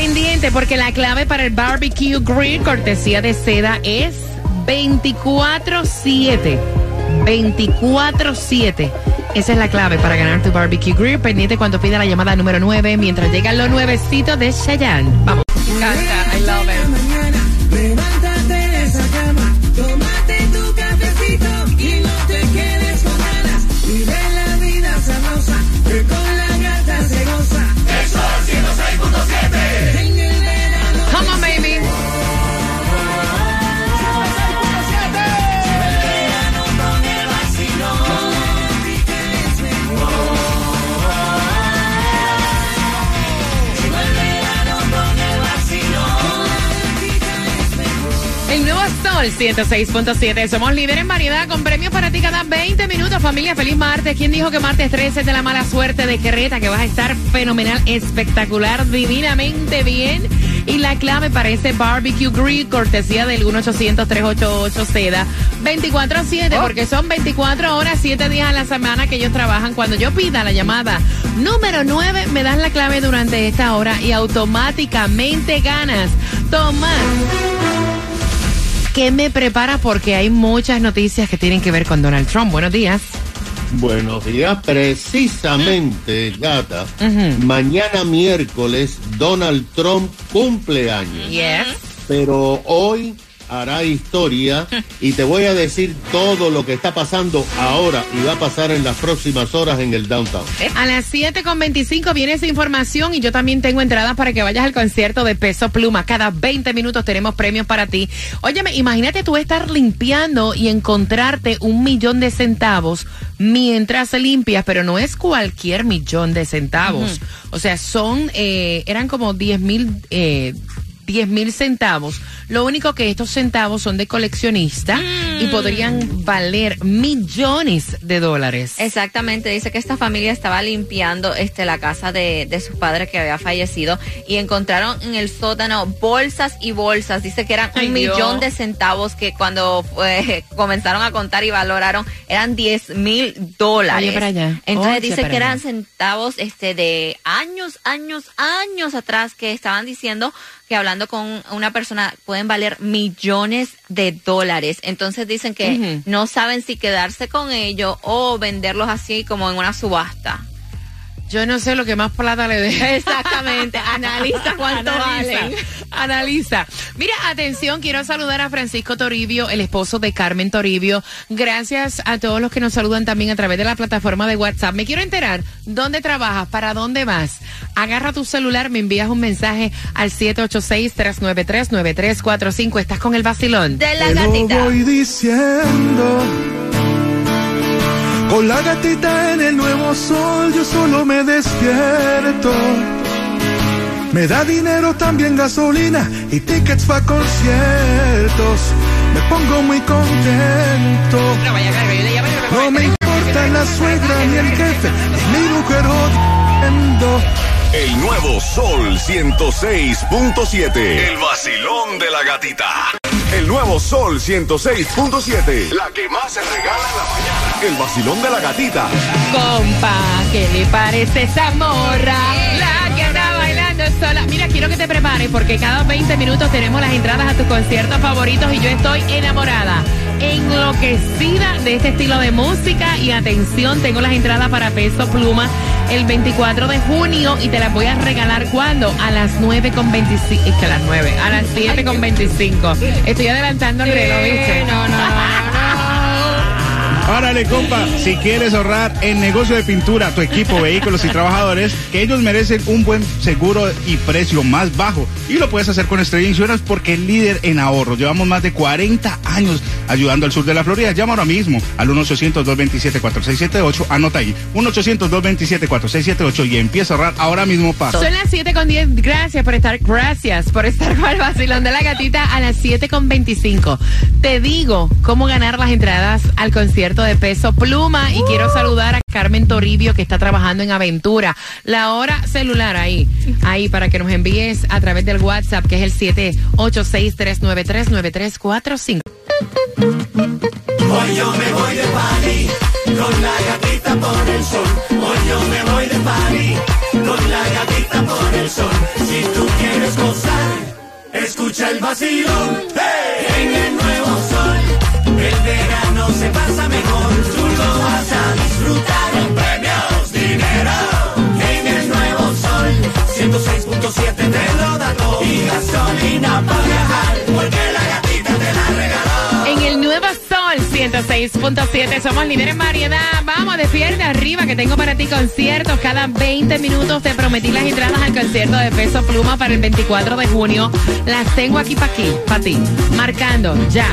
Pendiente porque la clave para el barbecue grill cortesía de seda es 24-7. 24-7. Esa es la clave para ganar tu barbecue grill. Pendiente cuando pida la llamada número 9 mientras llegan los nuevecitos de Cheyenne. Vamos. Me encanta. I love it. Sol 106.7. Somos líderes en variedad con premios para ti cada 20 minutos. Familia, feliz martes. ¿Quién dijo que martes 13 es de la mala suerte de Quereta? Que vas a estar fenomenal, espectacular, divinamente bien. Y la clave para ese barbecue grill, cortesía del 1-800-388-SEDA. 24-7, porque son 24 horas, 7 días a la semana que ellos trabajan. Cuando yo pida la llamada número 9, me das la clave durante esta hora y automáticamente ganas. Toma. ¿Qué me prepara? Porque hay muchas noticias que tienen que ver con Donald Trump. Buenos días. Buenos días, precisamente, gata. Mañana miércoles Donald Trump cumple años. Yes. Pero hoy hará historia y te voy a decir todo lo que está pasando ahora y va a pasar en las próximas horas en el downtown. A las 7.25 viene esa información y yo también tengo entradas para que vayas al concierto de Peso Pluma. Cada 20 minutos tenemos premios para ti. Óyeme, imagínate tú estar limpiando y encontrarte un millón de centavos mientras limpias, pero no es cualquier millón de centavos. O sea, son, eh, eran como 10 mil... Eh, 10 mil centavos. Lo único que estos centavos son de coleccionista y podrían valer millones de dólares. Exactamente, dice que esta familia estaba limpiando este la casa de, de su padre que había fallecido y encontraron en el sótano bolsas y bolsas. Dice que eran Ay, un Dios. millón de centavos que cuando eh, comenzaron a contar y valoraron eran 10 mil dólares. Para allá. Entonces Oye, dice para que eran centavos este de años, años, años atrás que estaban diciendo que hablando con una persona pueden valer millones de dólares. Entonces dicen que no saben si quedarse con ellos o venderlos así como en una subasta. Yo no sé lo que más plata le deja. Exactamente. Analiza cuánto Analiza, valen. Analiza. Mira, atención, quiero saludar a Francisco Toribio, el esposo de Carmen Toribio. Gracias a todos los que nos saludan también a través de la plataforma de WhatsApp. Me quiero enterar dónde trabajas, para dónde vas. Agarra tu celular, me envías un mensaje al 786-393-9345. Estás con el vacilón. De la Te lo gatita. voy diciendo. Con la gatita en el nuevo sol, yo solo me despierto. Me da dinero, también gasolina y tickets para conciertos. Me pongo muy contento. No me importa la suegra ni el jefe, ni mi mujer odiando. El nuevo Sol 106.7. El vacilón de la gatita. El nuevo Sol 106.7. La que más se regala en la mañana. El vacilón de la gatita. Compa, ¿qué le parece esa morra? La que anda bailando sola. Mira, quiero que te prepares porque cada 20 minutos tenemos las entradas a tus conciertos favoritos y yo estoy enamorada. Enloquecida de este estilo de música. Y atención, tengo las entradas para Peso Pluma el 24 de junio y te las voy a regalar cuando? A las 9 con 25. Es que a las 9, a las 7 con 25. Estoy adelantando el reloj, ¿viste? No, no, no. Árale, compa, si quieres ahorrar en negocio de pintura, tu equipo, vehículos y trabajadores, que ellos merecen un buen seguro y precio más bajo. Y lo puedes hacer con Estrella Insurance porque es líder en ahorro. Llevamos más de 40 años ayudando al sur de la Florida. Llama ahora mismo al 1-800-227-4678. Anota ahí. 1-800-227-4678 y empieza a ahorrar ahora mismo para. Son las 7 con 10. Gracias por estar, gracias por estar con el vacilón de la gatita a las 7 con 25. Te digo cómo ganar las entradas al concierto de peso pluma y quiero saludar a Carmen Toribio que está trabajando en Aventura. La hora celular ahí, ahí para que nos envíes a través del WhatsApp que es el 786-393-9345. Hoy yo me voy de party con la gatita por el sol. Hoy yo me voy de party con la gatita por el sol. Si tú quieres gozar, escucha el vacilón. ¡Hey! En el nuevo sol, el verano se pasa mejor. Tú lo vas a disfrutar. Con premios, dinero. En el nuevo sol, 106.7 te lo da todo. Y gasolina para viajar, porque la gatita te la regaló. En el Nuevo Sol 106.7 somos líderes en variedad. Vamos, despierte arriba que tengo para ti conciertos. Cada 20 minutos te prometí las entradas al concierto de Peso Pluma para el 24 de junio. Las tengo aquí para aquí, para ti. Marcando ya.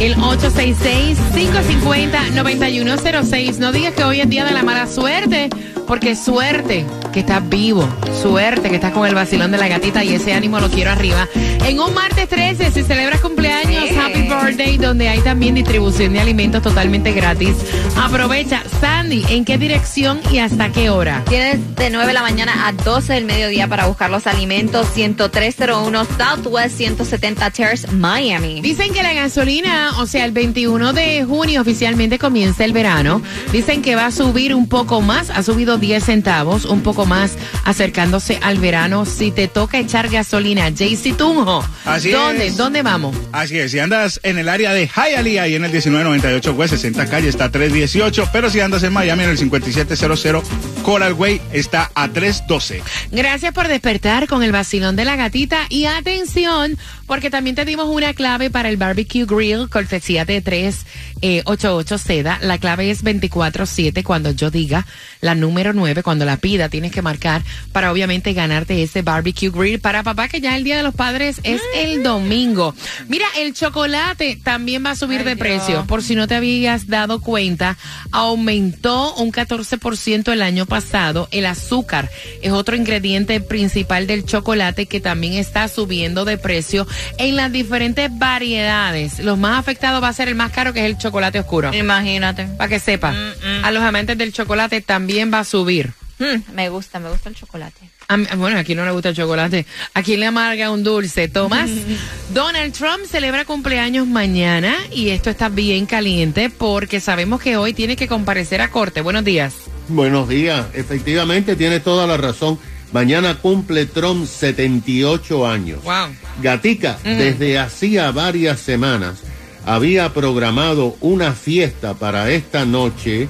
El 866-550-9106. No digas que hoy es día de la mala suerte, porque suerte que estás vivo, suerte que estás con el vacilón de la gatita y ese ánimo lo quiero arriba. En un martes 13, si celebras cumpleaños, Sí. Happy Birthday, donde hay también distribución de alimentos totalmente gratis. Aprovecha. Sandy, ¿en qué dirección y hasta qué hora? Tienes de 9 de la mañana a 12 del mediodía para buscar los alimentos 10301 Southwest 170 Terrace, Miami. Dicen que la gasolina, o sea, el 21 de junio oficialmente comienza el verano. Dicen que va a subir un poco más, ha subido 10 centavos, un poco más acercándose al verano. Si te toca echar gasolina, Jaycee Tunjo, Así ¿dónde? es. ¿Dónde vamos? Así es, si andas en el área de Hialeah, ahí en el 1998 West 60 calle está a 318, pero si andas en Miami en el 5700 Coral Way está a 312. Gracias por despertar con el vacilón de la gatita y atención, porque también te dimos una clave para el barbecue grill, cortesía de 388 Seda. La clave es 247 cuando yo diga la número 9, cuando la pida tienes que marcar para obviamente ganarte ese barbecue grill para papá que ya el Día de los Padres es el domingo. Mira, el chocolate también va a subir Ay, de Dios. precio. Por si no te habías dado cuenta, aumentó un 14% el año pasado. El azúcar es otro ingrediente principal del chocolate que también está subiendo de precio en las diferentes variedades. Los más afectados va a ser el más caro, que es el chocolate oscuro. Imagínate. Para que sepa, Mm, mm. a los amantes del chocolate también va a subir. Mm, me gusta, me gusta el chocolate. A mí- bueno, aquí no le gusta el chocolate. ¿A quién le amarga un dulce? Tomás. Donald Trump celebra cumpleaños mañana y esto está bien caliente porque sabemos que hoy tiene que comparecer a corte. Buenos días. Buenos días. Efectivamente, tiene toda la razón. Mañana cumple Trump 78 años. Wow. Gatica, desde hacía varias semanas, había programado una fiesta para esta noche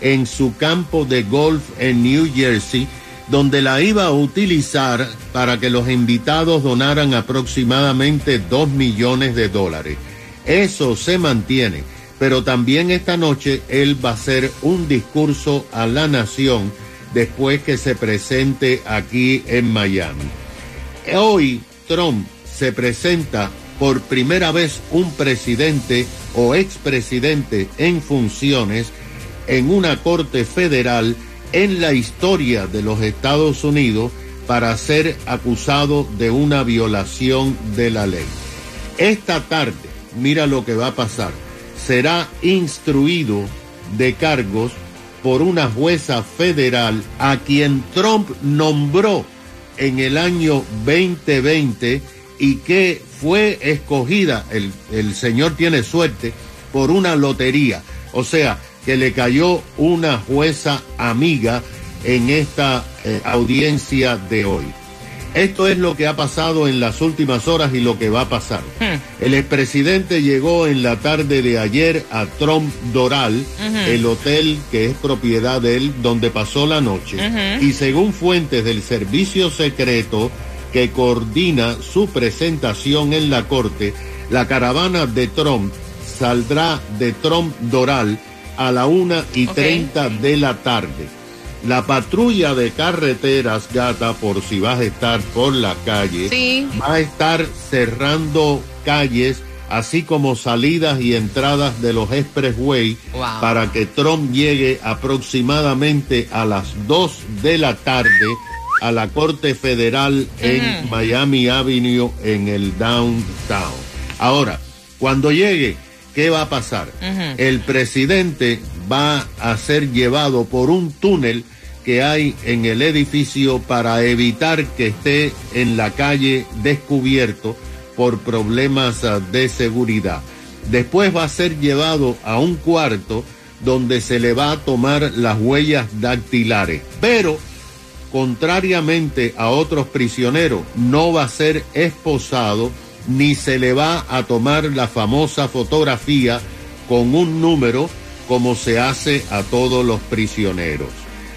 en su campo de golf en New Jersey, donde la iba a utilizar para que los invitados donaran aproximadamente 2 millones de dólares. Eso se mantiene, pero también esta noche él va a hacer un discurso a la nación después que se presente aquí en Miami. Hoy Trump se presenta por primera vez un presidente o expresidente en funciones en una corte federal en la historia de los Estados Unidos para ser acusado de una violación de la ley. Esta tarde, mira lo que va a pasar, será instruido de cargos por una jueza federal a quien Trump nombró en el año 2020 y que fue escogida, el, el señor tiene suerte, por una lotería. O sea, que le cayó una jueza amiga en esta eh, audiencia de hoy. Esto es lo que ha pasado en las últimas horas y lo que va a pasar. Hmm. El expresidente llegó en la tarde de ayer a Trump Doral, el hotel que es propiedad de él, donde pasó la noche. Y según fuentes del servicio secreto que coordina su presentación en la corte, la caravana de Trump saldrá de Trump Doral a la una y treinta de la tarde. La patrulla de carreteras, gata, por si vas a estar por la calle, Sí. va a estar cerrando calles, así como salidas y entradas de los expressway, Wow. para que Trump llegue aproximadamente a las 2 de la tarde a la Corte Federal en. Miami Avenue, en el downtown. Ahora, cuando llegue, ¿qué va a pasar? El presidente va a ser llevado por un túnel que hay en el edificio para evitar que esté en la calle descubierto por problemas ah, de seguridad. Después va a ser llevado a un cuarto donde se le va a tomar las huellas dactilares. Pero, contrariamente a otros prisioneros, no va a ser esposado ni se le va a tomar la famosa fotografía con un número como se hace a todos los prisioneros.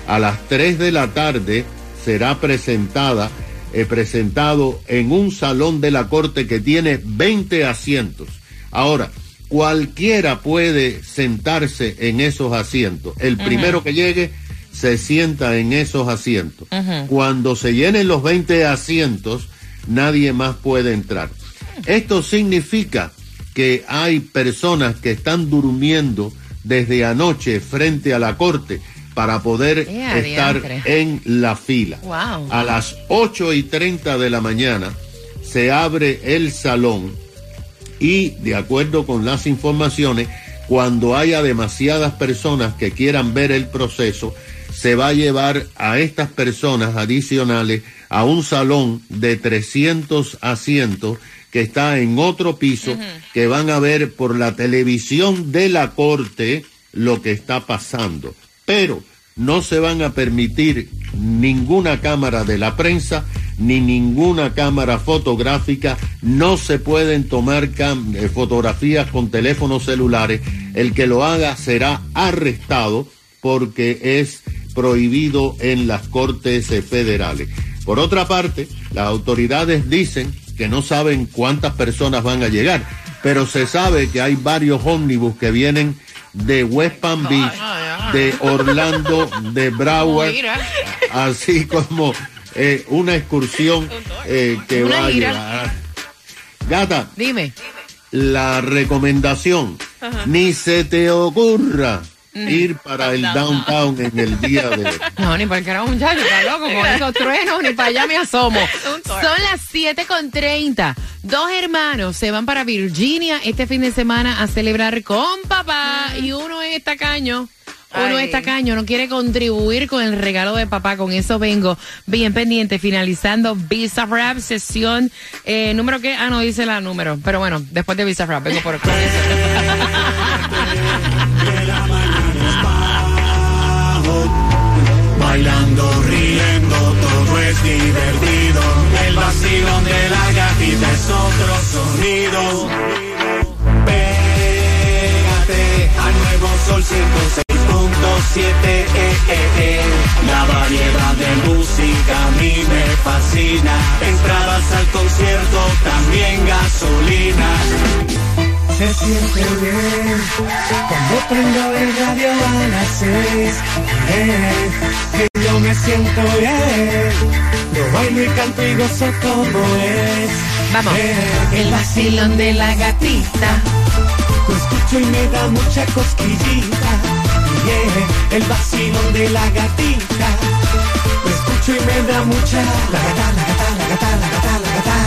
A las 3 de la tarde será presentada, eh, presentado en un salón de la corte que tiene 20 asientos. Ahora, cualquiera puede sentarse en esos asientos. El primero que llegue se sienta en esos asientos. Cuando se llenen los 20 asientos, nadie más puede entrar. Esto significa que hay personas que están durmiendo desde anoche frente a la corte para poder ¡Ea, estar diantre! en la fila. Wow. A las 8 y 30 de la mañana se abre el salón y de acuerdo con las informaciones, cuando haya demasiadas personas que quieran ver el proceso, se va a llevar a estas personas adicionales a un salón de 300 asientos que está en otro piso, que van a ver por la televisión de la corte lo que está pasando. Pero no se van a permitir ninguna cámara de la prensa ni ninguna cámara fotográfica, no se pueden tomar eh, fotografías con teléfonos celulares, el que lo haga será arrestado porque es prohibido en las cortes federales. Por otra parte, las autoridades dicen que no saben cuántas personas van a llegar, pero se sabe que hay varios ómnibus que vienen de West Palm Beach, de Orlando, de Broward, así como eh, una excursión eh, que Una va a gira. llevar. Gata, Dime. la recomendación, Ajá. ni se te ocurra. Ir para el downtown en el día de hoy. No, ni para el carajo, muchacho, está loco con esos truenos, ni para allá me asomo. Son las 7 con 30. Dos hermanos se van para Virginia este fin de semana a celebrar con papá y uno es tacaño. Uno Ay. es tacaño, no quiere contribuir con el regalo de papá. Con eso vengo bien pendiente, finalizando Visa Rap, sesión eh, número que, ah, no dice la número, pero bueno, después de Visa Rap, vengo por Bailando, riendo, todo es divertido. El vacilón de la gatita es otro sonido. Pégate al nuevo sol 106.7. eh, eh, eh. La variedad de música a mí me fascina. Entradas al concierto, también gasolina. Se siente bien cuando prendo el radio a las seis. Que yo me siento bien. Yo bailo y canto y gozo como es. Vamos. El vacilón de la gatita. Lo escucho y me da mucha cosquillita. Yeah, el vacilón de la gatita. Lo escucho y me da mucha. La gata, la gata, la gata, la gata, la gata.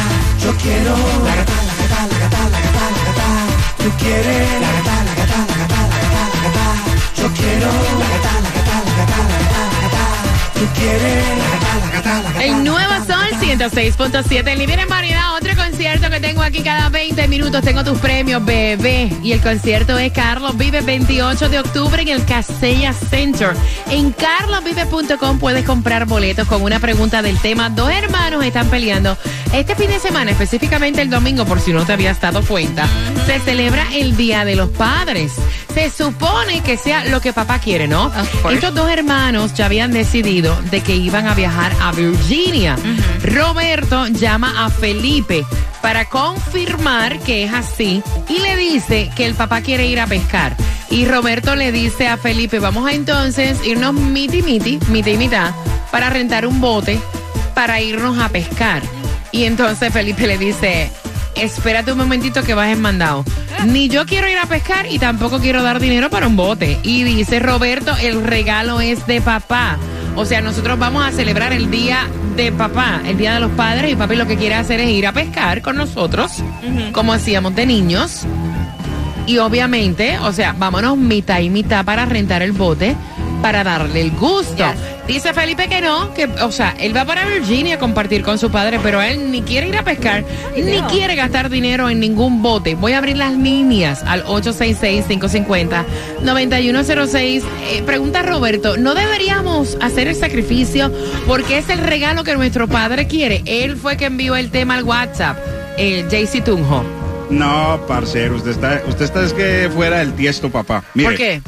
Yo quiero. La gata, la gata, la gata, la gata, la gata. Tú quieres. La gata, la gata, la gata, la gata, la gata. Yo quiero. La gata, la gata, la gata, la gata. El nuevo sol 106.7, el en variedad, otro con concierto que tengo aquí cada 20 minutos. Tengo tus premios, bebé. Y el concierto es Carlos Vive 28 de octubre en el Casella Center. En carlosvive.com puedes comprar boletos con una pregunta del tema. Dos hermanos están peleando. Este fin de semana, específicamente el domingo, por si no te habías dado cuenta, se celebra el Día de los Padres. Se supone que sea lo que papá quiere, ¿no? Estos dos hermanos ya habían decidido de que iban a viajar a Virginia. Roberto llama a Felipe para confirmar que es así y le dice que el papá quiere ir a pescar. Y Roberto le dice a Felipe, vamos a entonces irnos miti miti, mitad y mitad, para rentar un bote para irnos a pescar. Y entonces Felipe le dice, espérate un momentito que vas en mandado. Ni yo quiero ir a pescar y tampoco quiero dar dinero para un bote. Y dice Roberto, el regalo es de papá. O sea, nosotros vamos a celebrar el día de papá, el día de los padres, y papi lo que quiere hacer es ir a pescar con nosotros, como hacíamos de niños. Y obviamente, o sea, vámonos mitad y mitad para rentar el bote para darle el gusto. Dice Felipe que no, que, o sea, él va para Virginia a compartir con su padre, pero él ni quiere ir a pescar, ni quiere gastar dinero en ningún bote. Voy a abrir las líneas al 866-550-9106. Eh, pregunta Roberto, ¿no deberíamos hacer el sacrificio porque es el regalo que nuestro padre quiere? Él fue que envió el tema al WhatsApp, el JC Tunjo. No, parcero, usted está, usted está es que fuera del tiesto, papá. Mire, ¿Por qué?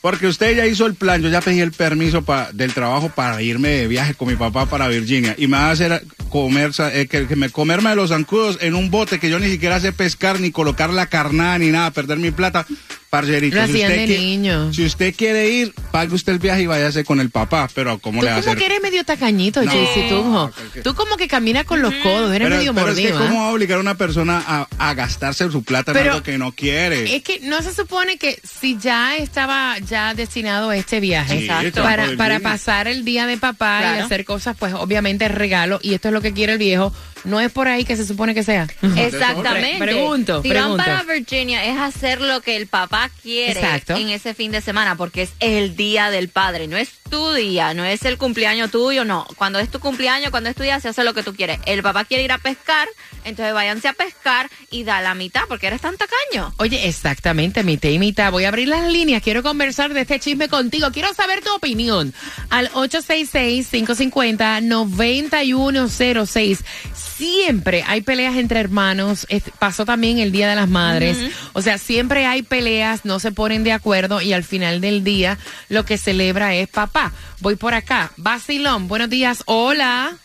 Porque usted ya hizo el plan, yo ya pedí el permiso pa- del trabajo para irme de viaje con mi papá para Virginia y me va a hacer comer, eh, que, que me comerme los zancudos en un bote que yo ni siquiera sé pescar ni colocar la carnada ni nada, perder mi plata. Parcerito, Lo si usted, de qui- niño. si usted quiere ir, pague usted el viaje y váyase con el papá, pero ¿cómo Tú le va a como hacer? que eres medio tacañito, No, JC Tunjo. porque- Tú como que caminas con los codos, eres Pero, medio pero es que mordido. ¿ah? ¿cómo va a obligar a una persona a, a gastarse su plata en Pero- algo que no quiere? Es que no se supone que si ya estaba ya destinado a este viaje Sí, Exacto. para, para pasar el día de papá y hacer cosas, pues obviamente regalo, y esto es lo que quiere el viejo, no es por ahí que se supone que sea. Exactamente. Pre- pregunto, si pregunto. van para Virginia es hacer lo que el papá quiere Exacto. en ese fin de semana, porque es el día del padre, no es tu día, no es el cumpleaños tuyo, no. Cuando es tu cumpleaños, cuando es tu día, se hace lo que tú quieres. El papá quiere ir a pescar, entonces váyanse a pescar y da la mitad, porque eres tan tacaño. Oye, exactamente, mitad y mitad. Voy a abrir las líneas. Quiero conversar de este chisme contigo. Quiero saber tu opinión. Al 866-550-9106. Siempre hay peleas entre hermanos. Pasó también el Día de las Madres. O sea, siempre hay peleas, no se ponen de acuerdo y al final del día lo que celebra es papá. Voy por acá. Basilón, buenos días. Hola.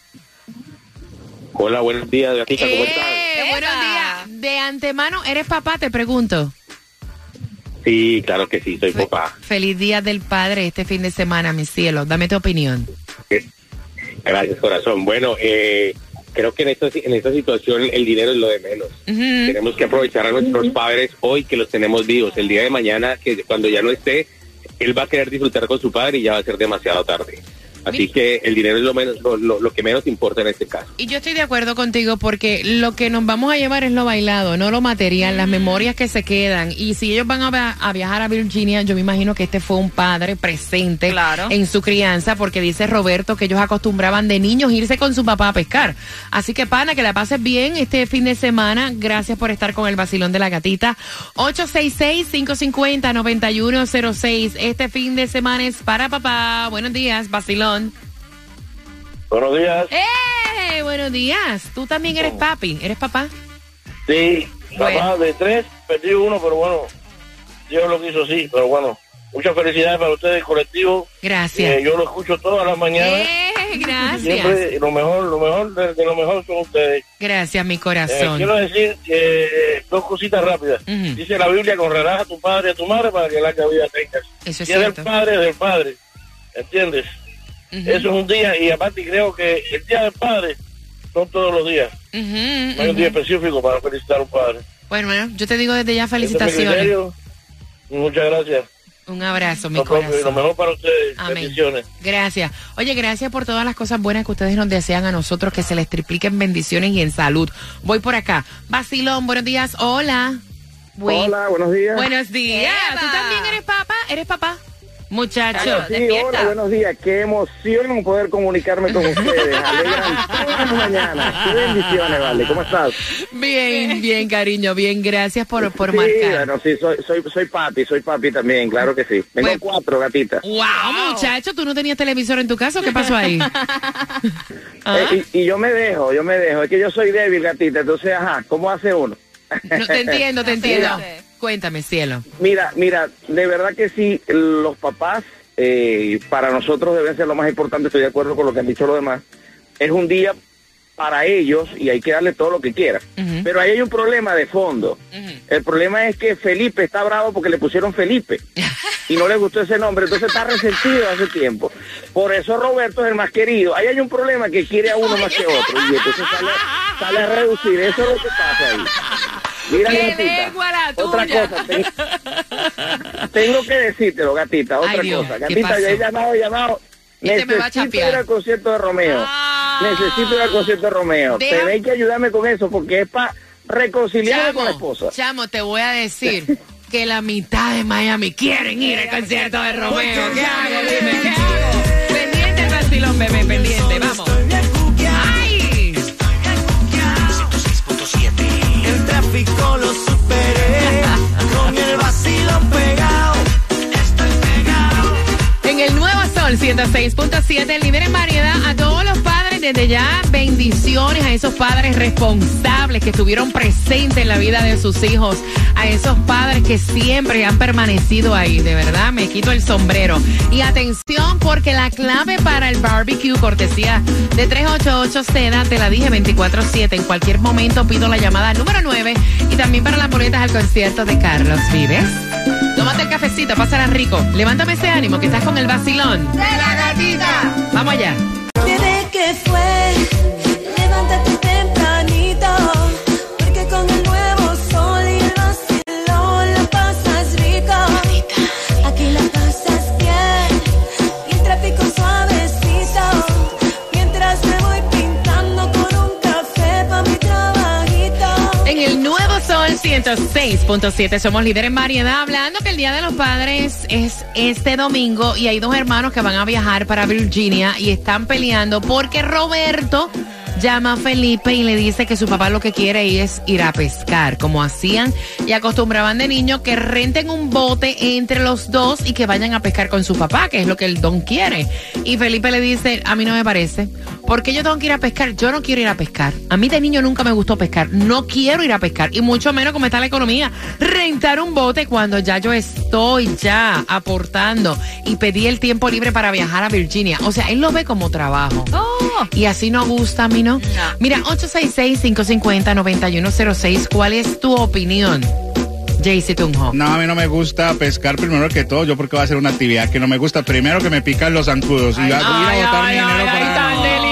Hola, buenos días, gatita, ¿cómo estás? Eh, buenos días. De antemano, ¿eres papá? Te pregunto. Sí, claro que sí, soy papá. Feliz Día del Padre este fin de semana, mi cielo. Dame tu opinión. Gracias, corazón. Bueno, eh, creo que en esta, en esta situación el dinero es lo de menos. Tenemos que aprovechar a nuestros padres hoy que los tenemos vivos. El día de mañana, que cuando ya no esté, él va a querer disfrutar con su padre y ya va a ser demasiado tarde. Así que el dinero es lo, menos, lo, lo- lo que menos importa en este caso. Y yo estoy de acuerdo contigo porque lo que nos vamos a llevar es lo bailado, no lo material, las memorias que se quedan. Y si ellos van a, a viajar a Virginia, yo me imagino que este fue un padre presente Claro. en su crianza, porque dice Roberto que ellos acostumbraban de niños irse con su papá a pescar. Así que, pana, que la pases bien este fin de semana. Gracias por estar con el vacilón de la gatita. 866-550-9106. Este fin de semana es para papá. Buenos días, vacilón. Buenos días. ¡Eh! Buenos días. Tú también eres papi. ¿Eres papá? Sí, Bueno. papá de tres, perdí uno, pero bueno, Dios lo quiso así, pero bueno, muchas felicidades para ustedes, colectivo. Gracias. Eh, yo lo escucho todas las mañanas. ¡Eh! Gracias. Siempre lo mejor, lo mejor de, de lo mejor son ustedes. Gracias, mi Eh, corazón. quiero decir que dos cositas rápidas. Dice la Biblia, honrarás a tu padre y a tu madre para que larga vida tengas. Eso es si es del cierto. padre, es del padre. ¿Entiendes? Eso es un día, y aparte creo que el día del padre son todos los días. No hay un día específico para felicitar a un padre. Bueno, bueno, yo te digo desde ya Ese es mi felicitaciones. criterio. Muchas gracias. Un abrazo, mi Lo mejor para ustedes. Amén. Bendiciones. Gracias. Oye, gracias por todas las cosas buenas que ustedes nos desean a nosotros, que se les tripliquen bendiciones y en salud. Voy por acá. Basilón, buenos días. Hola. Buen- Hola, buenos días. Buenos días. Eva. ¿Tú también eres papá? ¿Eres papá? Muchacho, Sí, despierta. hola, buenos días. Qué emoción poder comunicarme con ustedes. Alegran todas las mañanas. Qué bendiciones, vale. ¿Cómo estás? bien, bien, cariño, bien, gracias por, por sí, marcar. bueno, sí, soy, soy, soy papi, soy papi también, claro que sí. Tengo Pues- cuatro gatitas. Wow, muchacho, ¿tú no tenías televisor en tu casa o qué pasó ahí? ¿Ah? Eh, y, y yo me dejo, yo me dejo. Es que yo soy débil, gatita. Entonces, ajá, ¿cómo hace uno? No, te entiendo, te entiendo. Cuéntame, cielo. Mira, mira, de verdad que sí, los papás eh, para nosotros deben ser lo más importante, estoy de acuerdo con lo que han dicho los demás. Es un día para ellos y hay que darle todo lo que quieran. Ujú. Pero ahí hay un problema de fondo. El problema es que Felipe está bravo porque le pusieron Felipe y no le gustó ese nombre, entonces está resentido hace tiempo. Por eso Roberto es el más querido. Ahí hay un problema que quiere a uno más que otro y entonces sale, sale a reducir. Eso es lo que pasa ahí. Mira, ¡Qué gatita, la otra cosa, ten- tengo que decírtelo, gatita, otra Ay, Dios, cosa. ¿qué Gatita, yo he llamado, he llamado. Este me va a Necesito ir al concierto de Romeo. Ah. Necesito ir al concierto de Romeo. Deja- Tenéis que ayudarme con eso porque es para reconciliarme con la esposa. chamo, te voy a decir que la mitad de Miami quieren ir al concierto de Romeo. ¿Qué hago? Dime, ¿qué hago? Pendiente el vacilón, bebé, pendiente, vamos. Tráfico lo superé. Con el vacilón pegado. Estoy pegado. En el Nuevo Sol 106.7, el líder en variedad a todos los padres, desde ya bendiciones a esos padres responsables que estuvieron presentes en la vida de sus hijos, a esos padres que siempre han permanecido ahí, de verdad, me quito el sombrero. Y atención, porque la clave para el barbecue, cortesía de 388 Seda, te la dije 24-7, en cualquier momento pido la llamada número 9 y también para las boletas al concierto de Carlos Vives. Tómate el cafecito, pásala rico. Levántame ese ánimo que estás con el vacilón. De la gatita. Vamos allá. ¿Qué fue? Levántate Nuevo Sol 106.7 somos líderes en variedad, hablando que el Día de los Padres es este domingo y hay dos hermanos que van a viajar para Virginia y están peleando porque Roberto llama a Felipe y le dice que su papá lo que quiere es ir a pescar, como hacían y acostumbraban de niño que renten un bote entre los dos y que vayan a pescar con su papá, que es lo que el don quiere. Y Felipe le dice, a mí no me parece, porque yo tengo que ir a pescar, yo no quiero ir a pescar. A mí de niño nunca me gustó pescar, no quiero ir a pescar y mucho menos como está la economía, rentar un bote cuando ya yo estoy ya aportando y pedí el tiempo libre para viajar a Virginia. O sea, él lo ve como trabajo. Oh, Y así no gusta a mí, ¿no? Mira, 866-550-9106, ¿cuál es tu opinión? Jaycee Tunjo. No, a mí no me gusta pescar primero que todo, yo porque va a ser una actividad que no me gusta. Primero que me pican los zancudos y va a ir a botar mi dinero ay, para...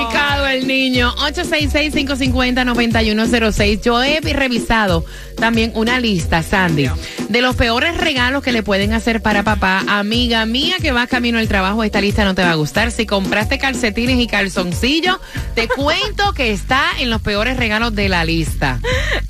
niño. 866-550-9106. Yo he revisado también una lista, Sandy, de los peores regalos que le pueden hacer para papá. Amiga mía que va camino al trabajo, esta lista no te va a gustar. Si compraste calcetines y calzoncillos, te cuento que está en los peores regalos de la lista.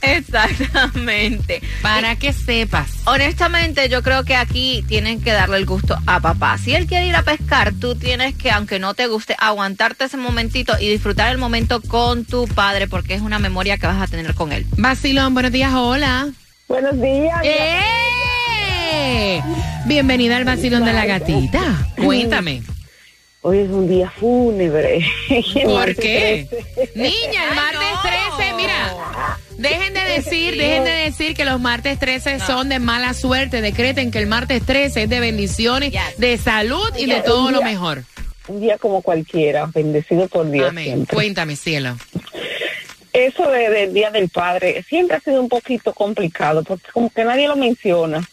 Exactamente. Para que sepas. Honestamente, yo creo que aquí tienen que darle el gusto a papá. Si él quiere ir a pescar, tú tienes que, aunque no te guste, aguantarte ese momentito y disfrutar el momento con tu padre, porque es una memoria que vas a tener con él. Vacilón, buenos días, hola. Buenos días. ¡Eh! Bienvenida al vacilón de la gatita. Cuéntame. Hoy es un día fúnebre. ¿Por qué? 13. Niña, el martes 13, mira. Dejen de decir, dejen de decir que los martes 13 son de mala suerte. Decreten que el martes 13 es de bendiciones, de salud y de todo lo mejor. Un día como cualquiera, bendecido por Dios. Amén. siempre. Cuéntame, cielo. Eso de- del Día del Padre siempre ha sido un poquito complicado porque como que nadie lo menciona.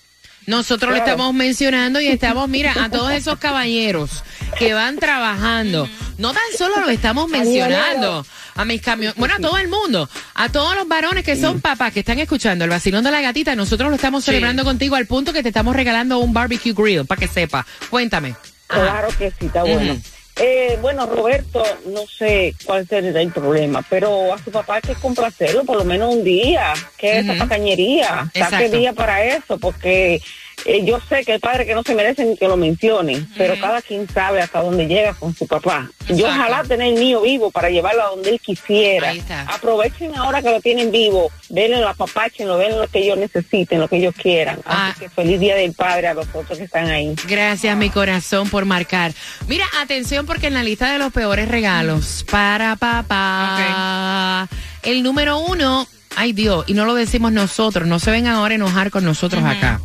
Nosotros lo estamos mencionando y estamos, mira, a todos esos caballeros que van trabajando. No tan solo lo estamos mencionando a mis camiones, bueno, a todo el mundo, a todos los varones que son papás que están escuchando el vacilón de la gatita. Nosotros lo estamos celebrando contigo al punto que te estamos regalando un barbecue grill para que sepa. Cuéntame. Claro que sí, está bueno. Eh, bueno, Roberto, no sé cuál será el problema, pero a su papá hay que complacerlo por lo menos un día. ¿Qué es esa tacañería? Saque día para eso, porque eh, yo sé que hay padres que no se merecen ni que lo mencionen, pero cada quien sabe hasta dónde llega con su papá. Yo ojalá tener el mío vivo para llevarlo a donde él quisiera. Aprovechen ahora que lo tienen vivo, denle la papáchenlo, denle lo que ellos necesiten, lo que ellos quieran. Ah. Así que feliz día del padre a los otros que están ahí. Gracias, mi corazón, por marcar. Mira, atención, porque en la lista de los peores regalos para papá, el número uno, ay Dios, y no lo decimos nosotros, no se vengan ahora a enojar con nosotros acá.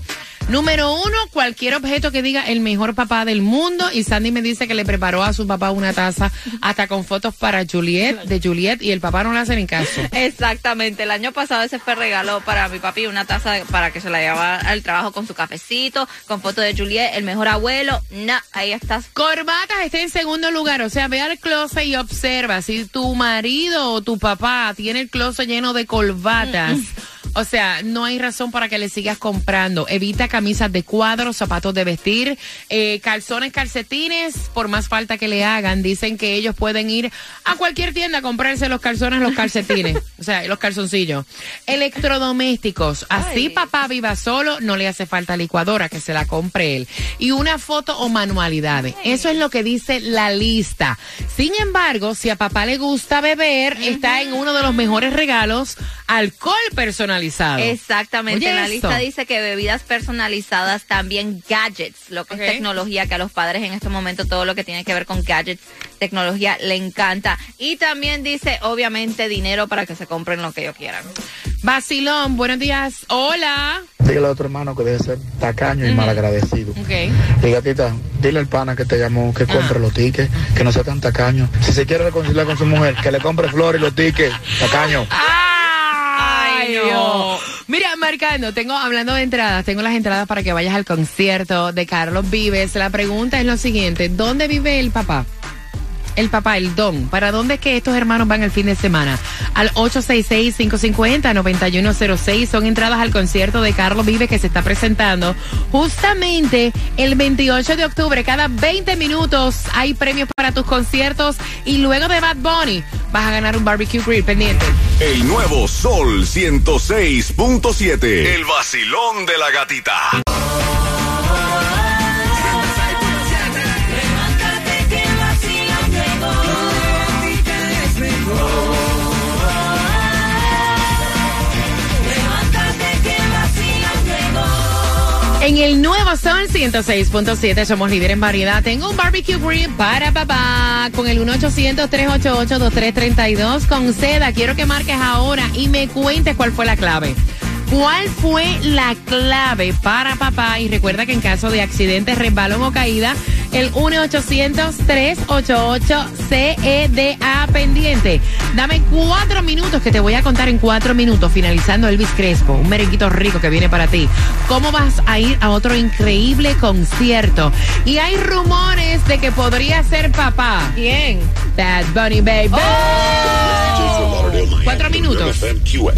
Número uno, cualquier objeto que diga el mejor papá del mundo. Y Sandy me dice que le preparó a su papá una taza hasta con fotos para Juliet, de Juliet, y el papá no le hace ni caso. Exactamente, el año pasado ese fue regalo para mi papi, una taza para que se la llevara al trabajo con su cafecito, con foto de Juliet, el mejor abuelo. No, ahí estás. Corbatas está en segundo lugar, o sea, ve al closet y observa si tu marido o tu papá tiene el closet lleno de corbatas. O sea, no hay razón para que le sigas comprando. Evita camisas de cuadros, zapatos de vestir, eh, calzones, calcetines, por más falta que le hagan. Dicen que ellos pueden ir a cualquier tienda a comprarse los calzones, los calcetines, o sea, los calzoncillos. Electrodomésticos. Así papá viva solo, no le hace falta licuadora, que se la compre él. Y una foto o manualidades. Eso es lo que dice la lista. Sin embargo, si a papá le gusta beber, está en uno de los mejores regalos, alcohol personalizado. Exactamente, Oye, la esto. lista dice que bebidas personalizadas, también gadgets, lo que es tecnología, que a los padres en este momento todo lo que tiene que ver con gadgets, tecnología, le encanta. Y también dice, obviamente, dinero para que se compren lo que ellos quieran. Basilón, buenos días. Hola. Dile a otro hermano que debe ser tacaño y malagradecido. Ok. Y gatita, dile al pana que te llamó que compre los tickets, que no sea tan tacaño. Si se quiere reconciliar con su mujer, que le compre flores y los tickets, tacaño. Ay, Dios. Mira, marcando, tengo, hablando de entradas, tengo las entradas para que vayas al concierto de Carlos Vives. La pregunta es lo siguiente, ¿dónde vive el papá? El papá, el don. ¿Para dónde es que estos hermanos van el fin de semana? Al 866-550-9106. Son entradas al concierto de Carlos Vives que se está presentando justamente el 28 de octubre. Cada 20 minutos hay premios para tus conciertos. Y luego de Bad Bunny vas a ganar un barbecue grill pendiente. El nuevo Sol 106.7. El vacilón de la gatita. En el nuevo Sol 106.7 somos líder en variedad. Tengo un barbecue grill para papá con el 1-800-388-2332 con seda. Quiero que marques ahora y me cuentes cuál fue la clave. ¿Cuál fue la clave para papá? Y recuerda que en caso de accidente, resbalón o caída, el 1-800-388-CEDA pendiente. Dame cuatro minutos que te voy a contar en cuatro minutos, finalizando Elvis Crespo, un merenguito rico que viene para ti. ¿Cómo vas a ir a otro increíble concierto? Y hay rumores de que podría ser papá. ¿Quién? Bad Bunny Baby. Cuatro minutos.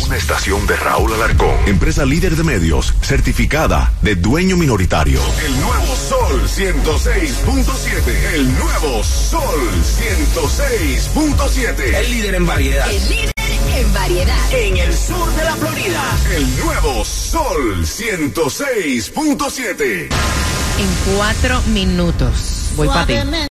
Una estación de Raúl Alarcón. Empresa líder de medios, certificada de dueño minoritario. El nuevo Sol 106.7. El nuevo Sol 106.7. El líder en variedad. El líder en variedad. En el sur de la Florida. El nuevo Sol 106.7. En cuatro minutos. Voy para ti.